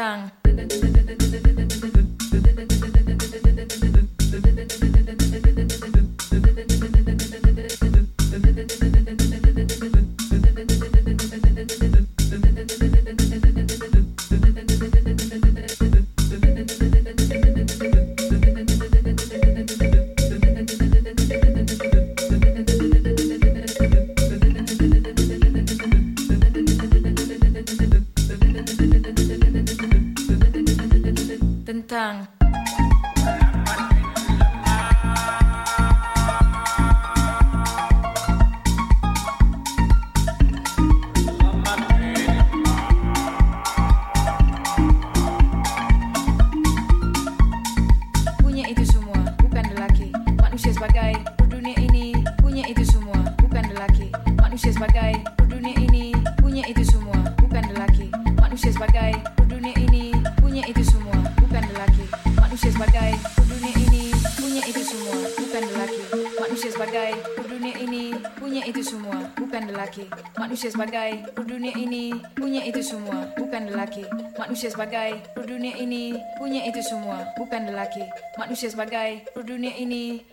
tongue Manusia sebagai dunia ini punya itu semua, bukan lelaki. Manusia sebagai dunia ini punya itu semua, bukan lelaki. Manusia sebagai dunia ini.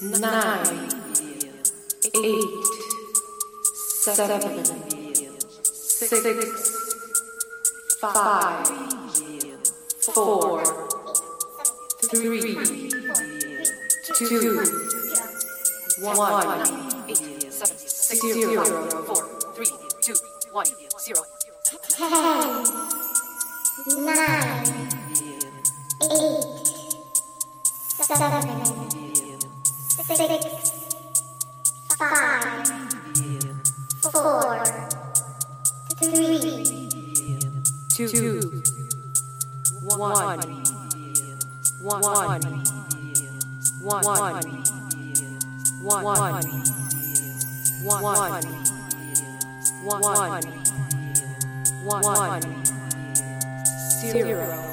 Nine, eight, seven, six, five, four, three, two, one, zero. Four, three, two, one, zero. nine, eight, seven, six, five, four, three, two, one, one, one, one, one, one, one, one, zero.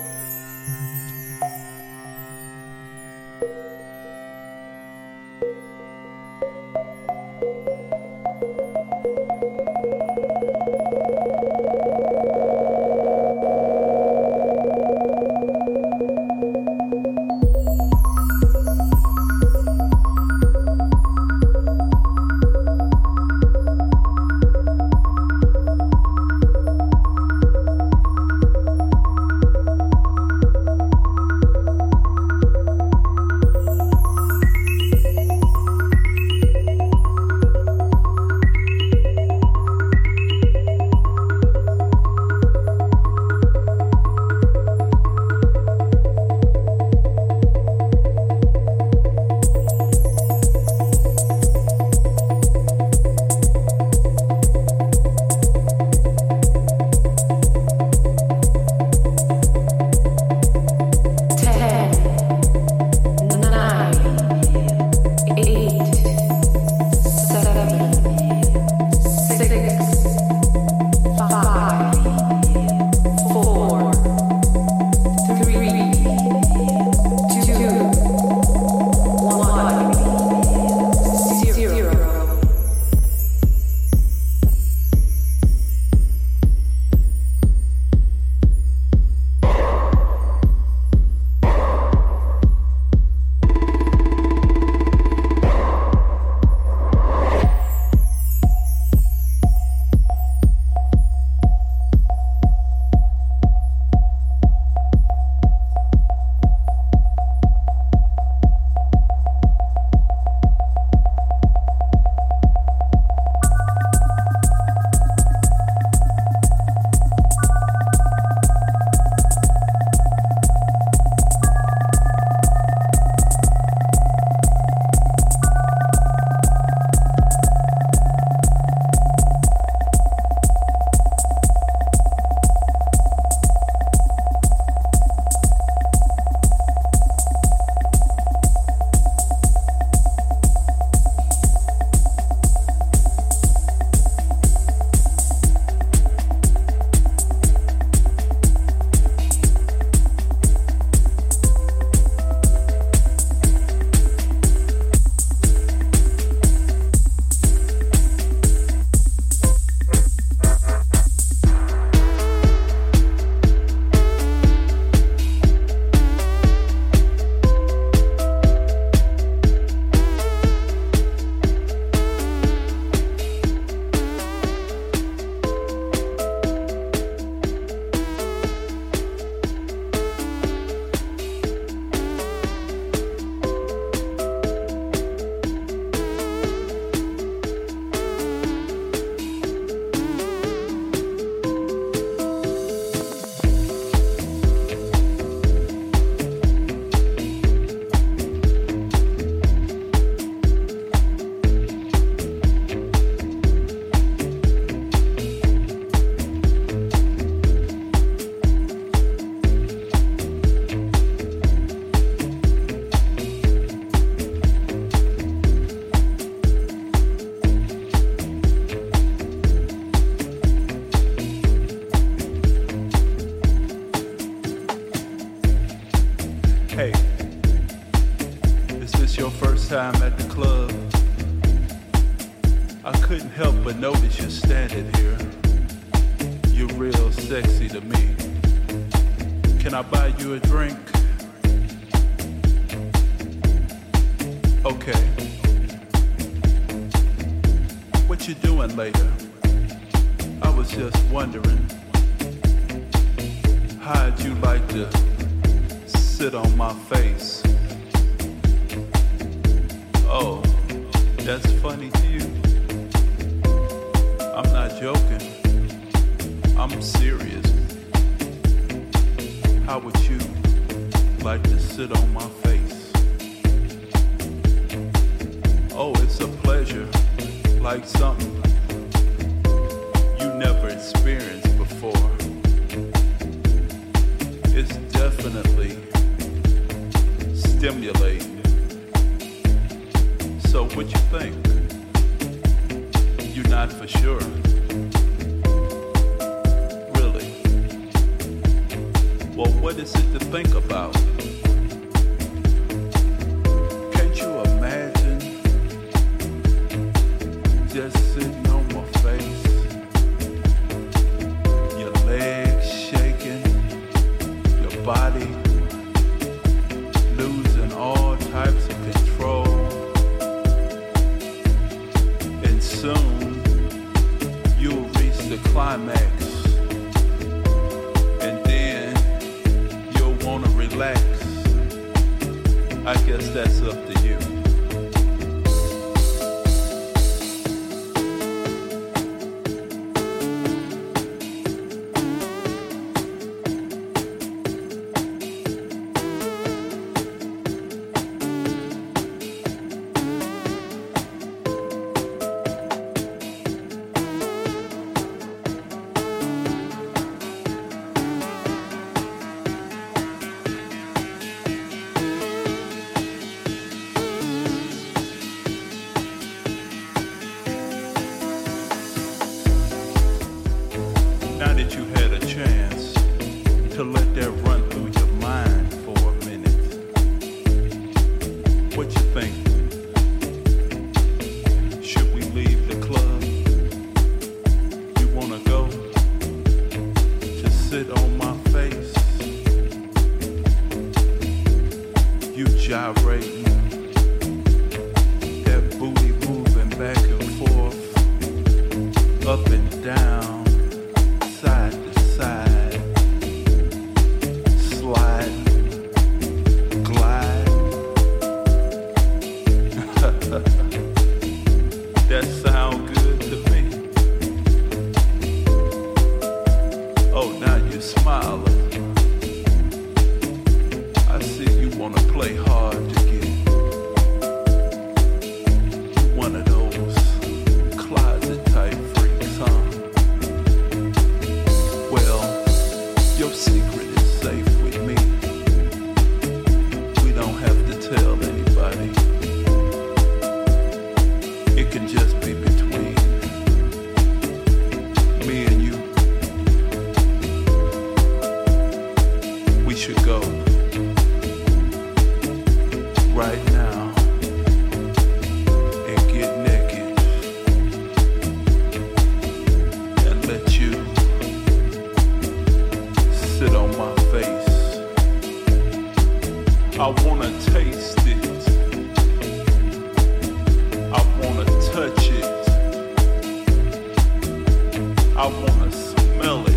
I wanna smell it.